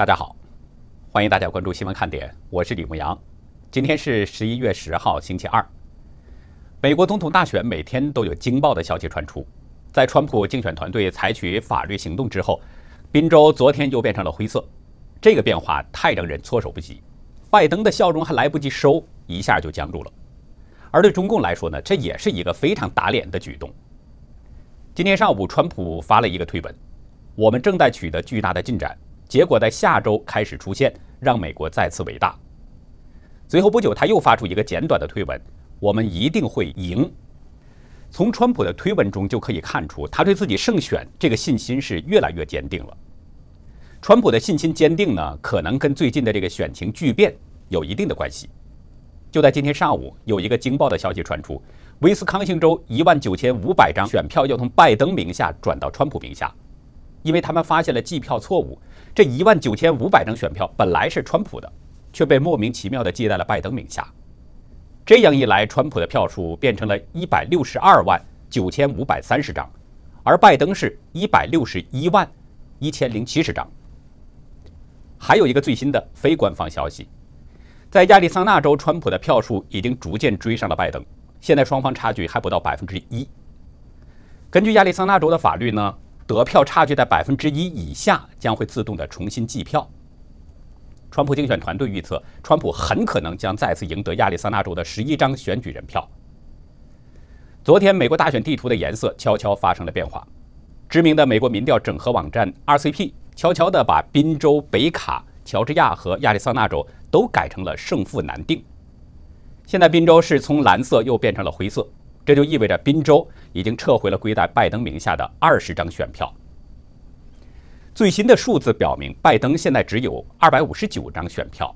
大家好，欢迎大家关注新闻看点，我是李牧阳。今天是十一月十号，星期二。美国总统大选每天都有惊爆的消息传出，在川普竞选团队采取法律行动之后，宾州昨天又变成了灰色。这个变化太让人措手不及，拜登的笑容还来不及收，一下就僵住了。而对中共来说呢，这也是一个非常打脸的举动。今天上午，川普发了一个推文：“我们正在取得巨大的进展。”结果在下周开始出现，让美国再次伟大。随后不久，他又发出一个简短的推文：“我们一定会赢。”从川普的推文中就可以看出，他对自己胜选这个信心是越来越坚定了。川普的信心坚定呢，可能跟最近的这个选情巨变有一定的关系。就在今天上午，有一个惊爆的消息传出：威斯康星州一万九千五百张选票要从拜登名下转到川普名下。因为他们发现了计票错误，这一万九千五百张选票本来是川普的，却被莫名其妙地记在了拜登名下。这样一来，川普的票数变成了一百六十二万九千五百三十张，而拜登是一百六十一万一千零七十张。还有一个最新的非官方消息，在亚利桑那州，川普的票数已经逐渐追上了拜登，现在双方差距还不到百分之一。根据亚利桑那州的法律呢？得票差距在百分之一以下，将会自动的重新计票。川普竞选团队预测，川普很可能将再次赢得亚利桑那州的十一张选举人票。昨天，美国大选地图的颜色悄悄发生了变化。知名的美国民调整合网站 RCP 悄悄地把宾州、北卡、乔治亚和亚利桑那州都改成了胜负难定。现在，宾州是从蓝色又变成了灰色。这就意味着宾州已经撤回了归在拜登名下的二十张选票。最新的数字表明，拜登现在只有二百五十九张选票。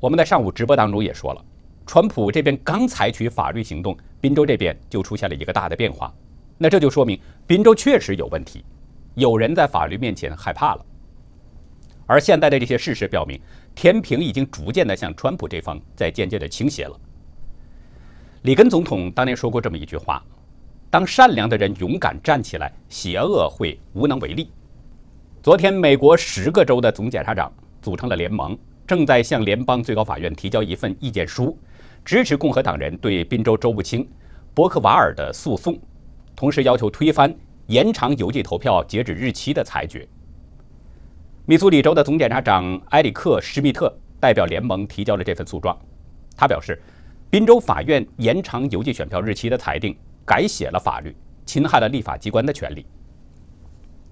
我们在上午直播当中也说了，川普这边刚采取法律行动，宾州这边就出现了一个大的变化。那这就说明宾州确实有问题，有人在法律面前害怕了。而现在的这些事实表明，天平已经逐渐的向川普这方在渐渐的倾斜了。里根总统当年说过这么一句话：“当善良的人勇敢站起来，邪恶会无能为力。”昨天，美国十个州的总检察长组成了联盟，正在向联邦最高法院提交一份意见书，支持共和党人对宾州州务卿伯克瓦尔的诉讼，同时要求推翻延长邮寄投票截止日期的裁决。密苏里州的总检察长埃里克·施密特代表联盟提交了这份诉状，他表示。宾州法院延长邮寄选票日期的裁定改写了法律，侵害了立法机关的权利。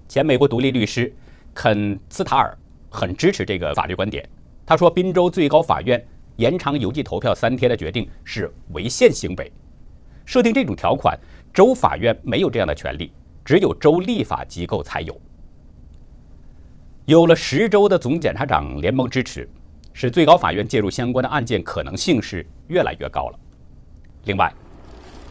前美国独立律师肯斯塔尔很支持这个法律观点。他说，宾州最高法院延长邮寄投票三天的决定是违宪行为。设定这种条款，州法院没有这样的权利，只有州立法机构才有。有了十州的总检察长联盟支持。使最高法院介入相关的案件可能性是越来越高了。另外，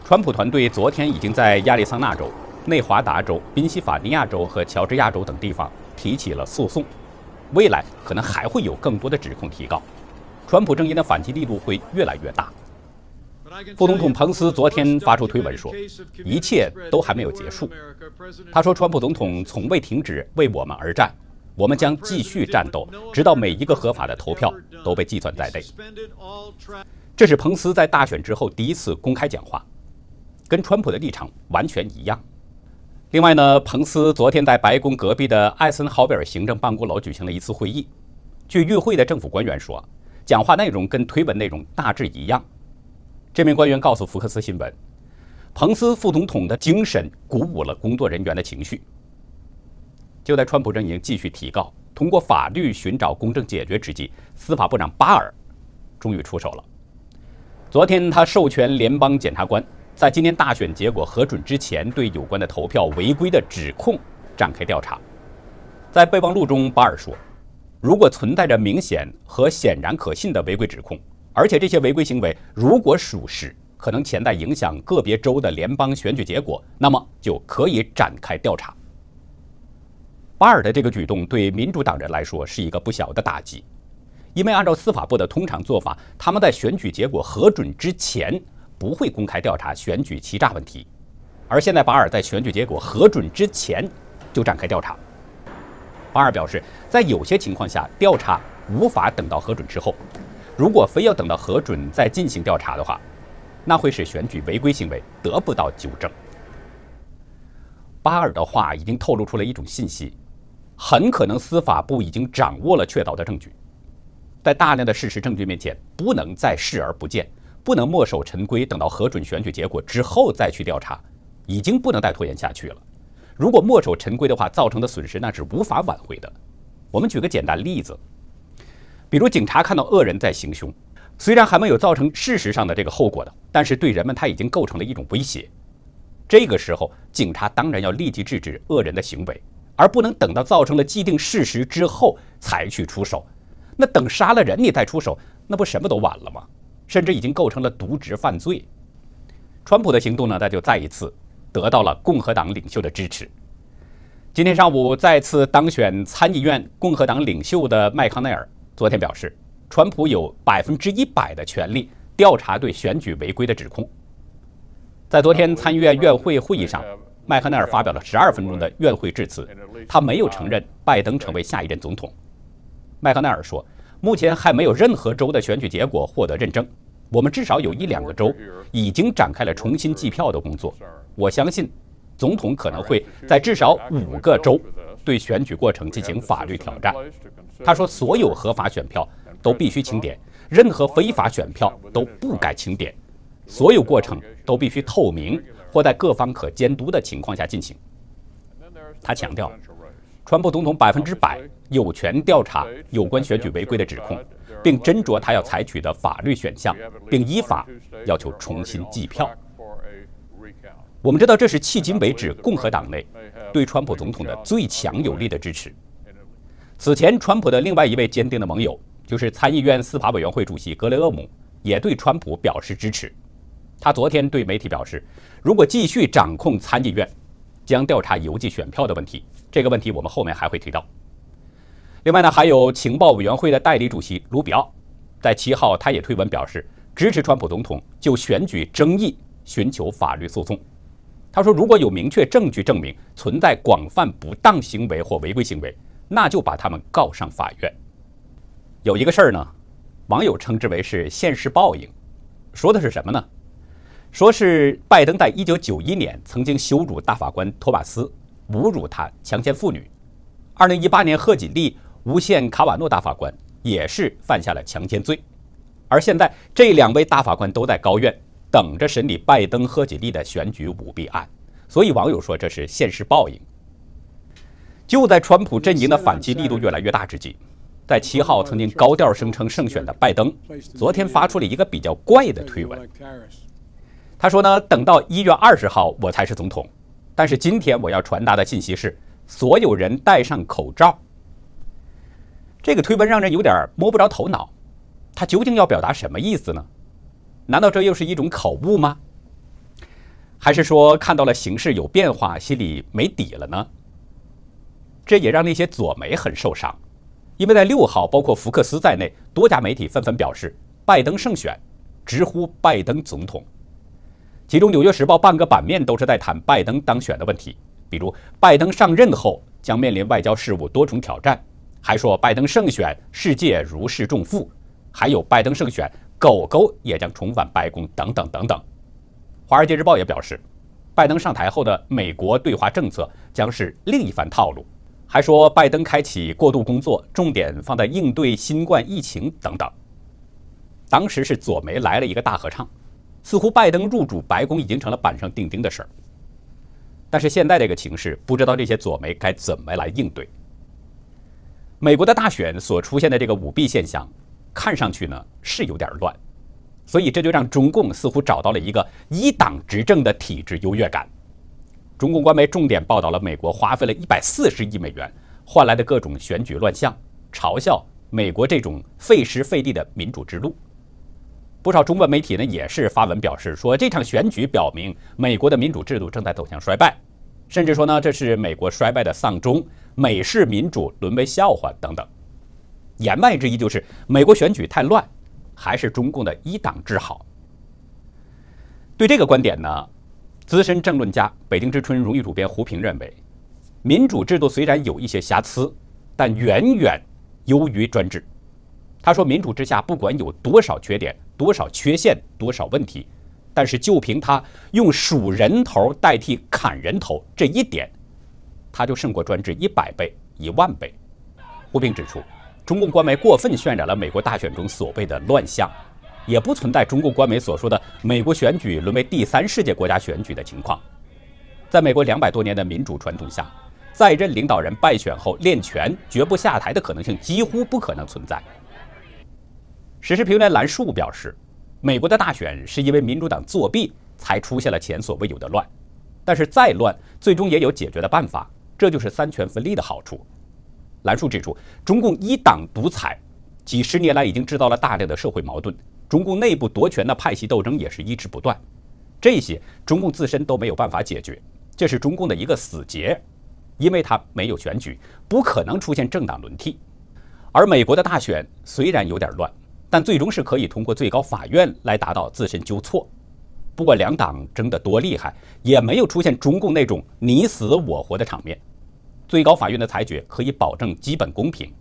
川普团队昨天已经在亚利桑那州、内华达州、宾夕法尼亚州和乔治亚州等地方提起了诉讼，未来可能还会有更多的指控提告，川普阵营的反击力度会越来越大。副总统彭斯昨天发出推文说，一切都还没有结束。他说，川普总统从未停止为我们而战。我们将继续战斗，直到每一个合法的投票都被计算在内。这是彭斯在大选之后第一次公开讲话，跟川普的立场完全一样。另外呢，彭斯昨天在白宫隔壁的艾森豪威尔行政办公楼举行了一次会议。据与会的政府官员说，讲话内容跟推文内容大致一样。这名官员告诉福克斯新闻，彭斯副总统的精神鼓舞了工作人员的情绪。就在川普阵营继续提告、通过法律寻找公正解决之际，司法部长巴尔终于出手了。昨天，他授权联邦检察官在今天大选结果核准之前，对有关的投票违规的指控展开调查。在备忘录中，巴尔说：“如果存在着明显和显然可信的违规指控，而且这些违规行为如果属实，可能潜在影响个别州的联邦选举结果，那么就可以展开调查。”巴尔的这个举动对民主党人来说是一个不小的打击，因为按照司法部的通常做法，他们在选举结果核准之前不会公开调查选举欺诈问题，而现在巴尔在选举结果核准之前就展开调查。巴尔表示，在有些情况下，调查无法等到核准之后。如果非要等到核准再进行调查的话，那会使选举违规行为得不到纠正。巴尔的话已经透露出了一种信息，很可能司法部已经掌握了确凿的证据，在大量的事实证据面前，不能再视而不见，不能墨守成规，等到核准选举结果之后再去调查，已经不能再拖延下去了。如果墨守成规的话，造成的损失那是无法挽回的。我们举个简单例子。比如警察看到恶人在行凶，虽然还没有造成事实上的这个后果的，但是对人们他已经构成了一种威胁。这个时候，警察当然要立即制止恶人的行为，而不能等到造成了既定事实之后才去出手。那等杀了人你再出手，那不什么都晚了吗？甚至已经构成了渎职犯罪。川普的行动呢，那就再一次得到了共和党领袖的支持。今天上午再次当选参议院共和党领袖的麦康奈尔。昨天表示，川普有百分之一百的权利调查对选举违规的指控。在昨天参议院院会会议上，麦康奈尔发表了十二分钟的院会致辞，他没有承认拜登成为下一任总统。麦康奈尔说：“目前还没有任何州的选举结果获得认证，我们至少有一两个州已经展开了重新计票的工作。我相信，总统可能会在至少五个州对选举过程进行法律挑战。”他说：“所有合法选票都必须清点，任何非法选票都不该清点。所有过程都必须透明或在各方可监督的情况下进行。”他强调，川普总统百分之百有权调查有关选举违规的指控，并斟酌他要采取的法律选项，并依法要求重新计票。我们知道，这是迄今为止共和党内对川普总统的最强有力的支持。此前，川普的另外一位坚定的盟友，就是参议院司法委员会主席格雷厄姆，也对川普表示支持。他昨天对媒体表示，如果继续掌控参议院，将调查邮寄选票的问题。这个问题我们后面还会提到。另外呢，还有情报委员会的代理主席卢比奥，在七号他也推文表示支持川普总统就选举争议寻求法律诉讼。他说，如果有明确证据证明存在广泛不当行为或违规行为，那就把他们告上法院。有一个事儿呢，网友称之为是现实报应，说的是什么呢？说是拜登在一九九一年曾经羞辱大法官托马斯，侮辱他强奸妇女。二零一八年贺锦丽诬陷卡瓦诺大法官，也是犯下了强奸罪。而现在这两位大法官都在高院等着审理拜登贺锦丽的选举舞弊案，所以网友说这是现实报应。就在川普阵营的反击力度越来越大之际，在七号曾经高调声称胜选的拜登，昨天发出了一个比较怪的推文。他说呢，等到一月二十号我才是总统，但是今天我要传达的信息是，所有人戴上口罩。这个推文让人有点摸不着头脑，他究竟要表达什么意思呢？难道这又是一种口误吗？还是说看到了形势有变化，心里没底了呢？这也让那些左媒很受伤，因为在六号，包括福克斯在内多家媒体纷纷表示拜登胜选，直呼拜登总统。其中，《纽约时报》半个版面都是在谈拜登当选的问题，比如拜登上任后将面临外交事务多重挑战，还说拜登胜选世界如释重负，还有拜登胜选狗狗也将重返白宫等等等等。《华尔街日报》也表示，拜登上台后的美国对华政策将是另一番套路。还说拜登开启过渡工作，重点放在应对新冠疫情等等。当时是左媒来了一个大合唱，似乎拜登入主白宫已经成了板上钉钉的事儿。但是现在这个情势，不知道这些左媒该怎么来应对。美国的大选所出现的这个舞弊现象，看上去呢是有点乱，所以这就让中共似乎找到了一个一党执政的体制优越感。中共官媒重点报道了美国花费了一百四十亿美元换来的各种选举乱象，嘲笑美国这种费时费力的民主之路。不少中文媒体呢也是发文表示说，这场选举表明美国的民主制度正在走向衰败，甚至说呢这是美国衰败的丧钟，美式民主沦为笑话等等。言外之意就是美国选举太乱，还是中共的一党制好。对这个观点呢？资深政论家、北京之春荣誉主编胡平认为，民主制度虽然有一些瑕疵，但远远优于专制。他说，民主之下不管有多少缺点、多少缺陷、多少问题，但是就凭他用数人头代替砍人头这一点，他就胜过专制一百倍、一万倍。胡平指出，中共官媒过分渲染了美国大选中所谓的乱象，也不存在中共官媒所说的美国选举沦为第三世界国家选举的情况。在美国两百多年的民主传统下，在任领导人败选后练权绝不下台的可能性几乎不可能存在。时事评论员兰树表示，美国的大选是因为民主党作弊才出现了前所未有的乱，但是再乱最终也有解决的办法，这就是三权分立的好处。兰树指出，中共一党独裁几十年来已经制造了大量的社会矛盾，中共内部夺权的派系斗争也是一直不断，这些中共自身都没有办法解决。这是中共的一个死结，因为它没有选举，不可能出现政党轮替。而美国的大选虽然有点乱，但最终是可以通过最高法院来达到自身纠错。不管两党争得多厉害，也没有出现中共那种你死我活的场面。最高法院的裁决可以保证基本公平。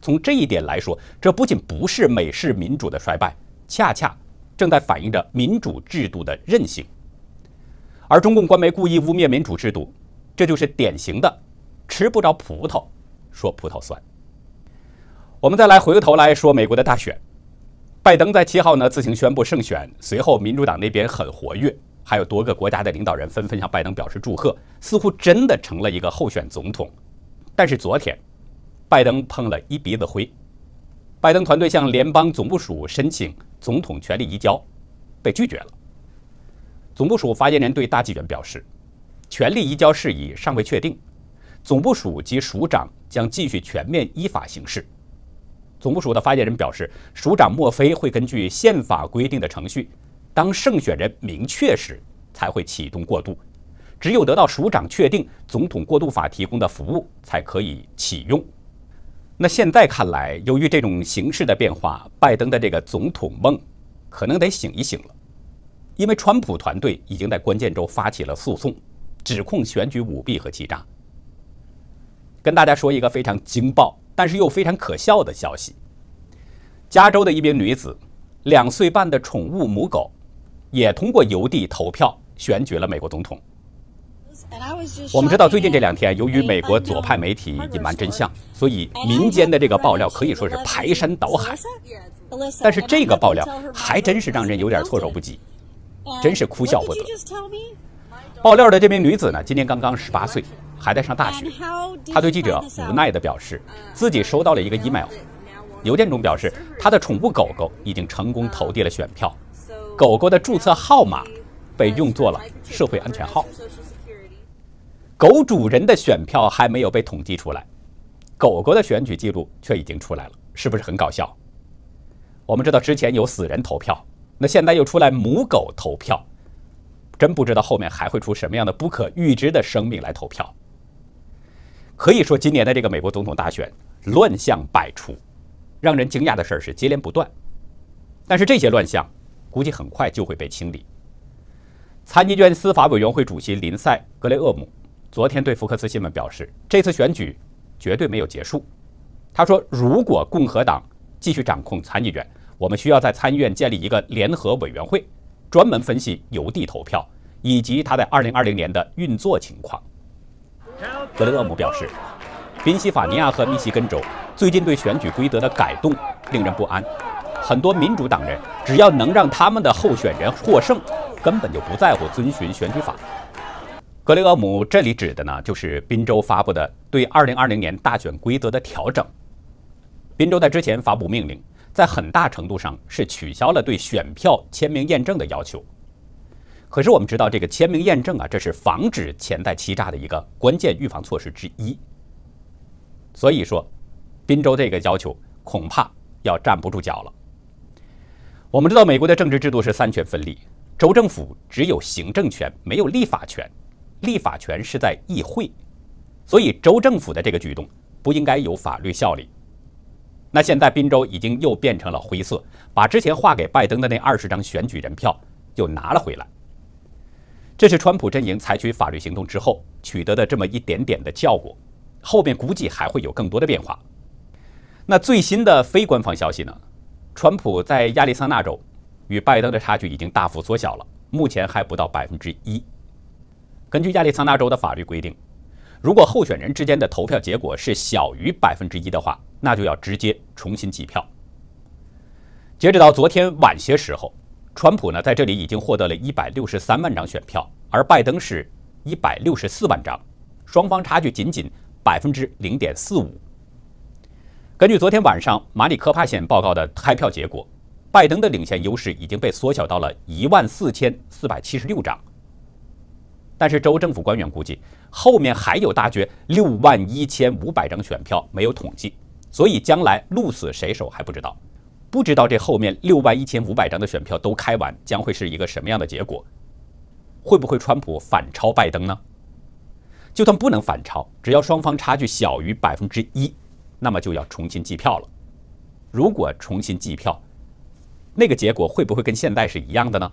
从这一点来说，这不仅不是美式民主的衰败，恰恰正在反映着民主制度的韧性。而中共官媒故意污蔑民主制度，这就是典型的吃不着葡萄说葡萄酸。我们再来回过头来说美国的大选，拜登在七号呢自行宣布胜选，随后民主党那边很活跃，还有多个国家的领导人纷纷向拜登表示祝贺，似乎真的成了一个候选总统。但是昨天，拜登碰了一鼻子灰，拜登团队向联邦总部署申请总统权力移交，被拒绝了。总部署发言人对大纪元表示，权力移交事宜尚未确定，总部署及署长将继续全面依法行事。总部署的发言人表示，署长莫非会根据宪法规定的程序，当胜选人明确时才会启动过渡，只有得到署长确定，总统过渡法提供的服务才可以启用。那现在看来，由于这种形势的变化，拜登的这个总统梦可能得醒一醒了。因为川普团队已经在关键州发起了诉讼，指控选举舞弊和欺诈。跟大家说一个非常惊爆，但是又非常可笑的消息：加州的一名女子，两岁半的宠物母狗，也通过邮递投票选举了美国总统。我们知道，最近这两天，由于美国左派媒体隐瞒真相，所以民间的这个爆料可以说是排山倒海。但是这个爆料还真是让人有点措手不及。真是哭笑不得。爆料的这名女子呢，今年刚刚十八岁，还在上大学。他对记者无奈地表示，自己收到了一个 email，邮件中表示他的宠物狗狗已经成功投递了选票，狗狗的注册号码被用作了社会安全号。狗主人的选票还没有被统计出来，狗狗的选举记录却已经出来了，是不是很搞笑？我们知道之前有死人投票。那现在又出来母狗投票，真不知道后面还会出什么样的不可预知的生命来投票。可以说，今年的这个美国总统大选乱象百出，让人惊讶的事儿是接连不断。但是这些乱象估计很快就会被清理。参议院司法委员会主席林赛·格雷厄姆昨天对福克斯新闻表示，这次选举绝对没有结束。他说，如果共和党继续掌控参议院，我们需要在参议院建立一个联合委员会，专门分析邮递投票以及它在2020年的运作情况。格雷厄姆表示，宾夕法尼亚和密西根州最近对选举规则的改动令人不安，很多民主党人只要能让他们的候选人获胜，根本就不在乎遵循选举法。格雷厄姆这里指的呢，就是宾州发布的对2020年大选规则的调整。宾州在之前发布命令。在很大程度上是取消了对选票签名验证的要求。可是我们知道，这个签名验证啊，这是防止潜在欺诈的一个关键预防措施之一。所以说，滨州这个要求恐怕要站不住脚了。我们知道，美国的政治制度是三权分立，州政府只有行政权，没有立法权，立法权是在议会，所以州政府的这个举动不应该有法律效力。那现在滨州已经又变成了灰色，把之前划给拜登的那二十张选举人票又拿了回来。这是川普阵营采取法律行动之后取得的这么一点点的效果。后面估计还会有更多的变化。那最新的非官方消息呢？川普在亚利桑那州与拜登的差距已经大幅缩小了，目前还不到百分之一。根据亚利桑那州的法律规定，如果候选人之间的投票结果是小于百分之一的话，那就要直接重新计票。截止到昨天晚些时候，川普呢在这里已经获得了一百六十三万张选票，而拜登是一百六十四万张，双方差距仅仅百分之零点四五。根据昨天晚上马里科帕县报告的开票结果，拜登的领先优势已经被缩小到了一万四千四百七十六张。但是州政府官员估计，后面还有大约六万一千五百张选票没有统计，所以将来鹿死谁手还不知道。不知道这后面六万一千五百张的选票都开完，将会是一个什么样的结果？会不会川普反超拜登呢？就算不能反超，只要双方差距小于百分之一。那么就要重新计票了。如果重新计票，那个结果会不会跟现在是一样的呢？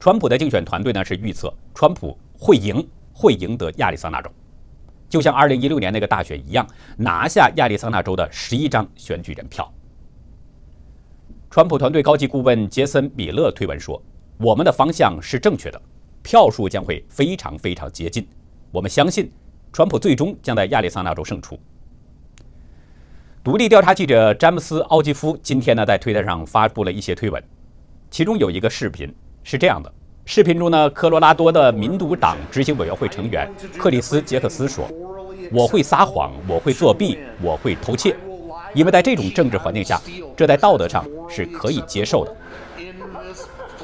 川普的竞选团队呢是预测川普会赢，会赢得亚利桑那州，就像2016年那个大选一样，拿下亚利桑那州的十一张选举人票。川普团队高级顾问杰森·米勒推文说：“我们的方向是正确的，票数将会非常非常接近。我们相信，川普最终将在亚利桑那州胜出。”独立调查记者詹姆斯·奥基夫今天呢，在推特上发布了一些推文，其中有一个视频是这样的：视频中呢，科罗拉多的民主党执行委员会成员克里斯·杰克斯说：“我会撒谎，我会作弊，我会偷窃，因为在这种政治环境下，这在道德上是可以接受的。”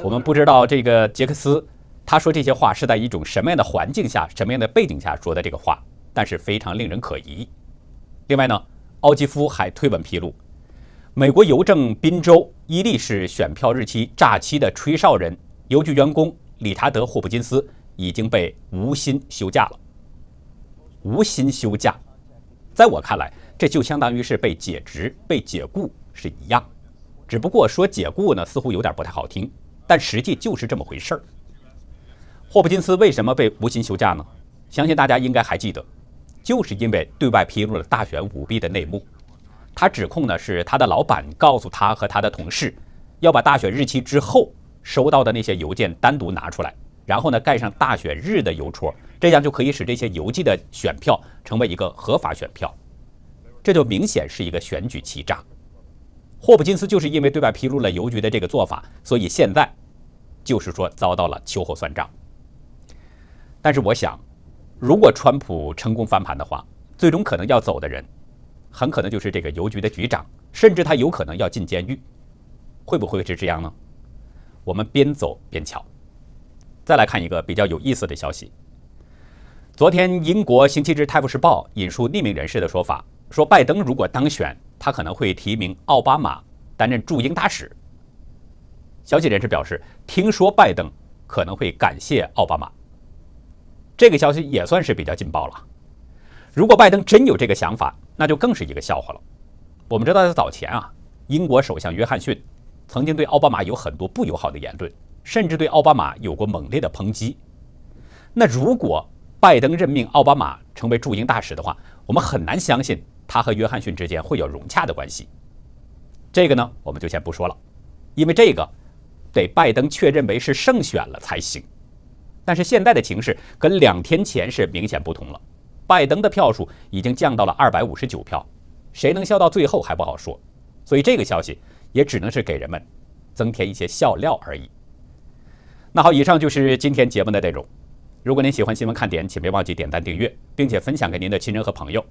我们不知道这个杰克斯他说这些话是在一种什么样的环境下、什么样的背景下说的这个话，但是非常令人可疑。另外呢？奥基夫还推文披露，美国邮政宾州伊利市选票日期诈欺的吹哨人、邮局员工理查德·霍普金斯已经被无薪休假了。无薪休假，在我看来，这就相当于是被解职、被解雇是一样，只不过说解雇呢，似乎有点不太好听，但实际就是这么回事儿。霍普金斯为什么被无薪休假呢？相信大家应该还记得。就是因为对外披露了大选舞弊的内幕，他指控呢是他的老板告诉他和他的同事，要把大选日期之后收到的那些邮件单独拿出来，然后呢盖上大选日的邮戳，这样就可以使这些邮寄的选票成为一个合法选票，这就明显是一个选举欺诈。霍普金斯就是因为对外披露了邮局的这个做法，所以现在就是说遭到了秋后算账。但是我想。如果川普成功翻盘的话，最终可能要走的人，很可能就是这个邮局的局长，甚至他有可能要进监狱。会不会是这样呢？我们边走边瞧。再来看一个比较有意思的消息。昨天，英国《星期日泰晤士报》引述匿名人士的说法，说拜登如果当选，他可能会提名奥巴马担任驻英大使。消息人士表示，听说拜登可能会感谢奥巴马。这个消息也算是比较劲爆了。如果拜登真有这个想法，那就更是一个笑话了。我们知道，在早前啊，英国首相约翰逊曾经对奥巴马有很多不友好的言论，甚至对奥巴马有过猛烈的抨击。那如果拜登任命奥巴马成为驻英大使的话，我们很难相信他和约翰逊之间会有融洽的关系。这个呢，我们就先不说了，因为这个得拜登确认为是胜选了才行。但是现在的情势跟两天前是明显不同了，拜登的票数已经降到了二百五十九票，谁能笑到最后还不好说，所以这个消息也只能是给人们增添一些笑料而已。那好，以上就是今天节目的内容。如果您喜欢新闻看点，请别忘记点赞订阅，并且分享给您的亲人和朋友。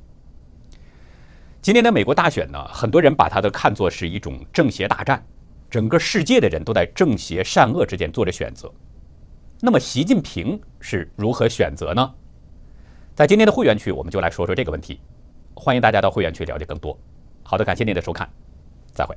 今天的美国大选呢，很多人把它都看作是一种正邪大战，整个世界的人都在正邪善恶之间做着选择。那么习近平是如何选择呢？在今天的会员区，我们就来说说这个问题。欢迎大家到会员区了解更多。好的，感谢您的收看，再会。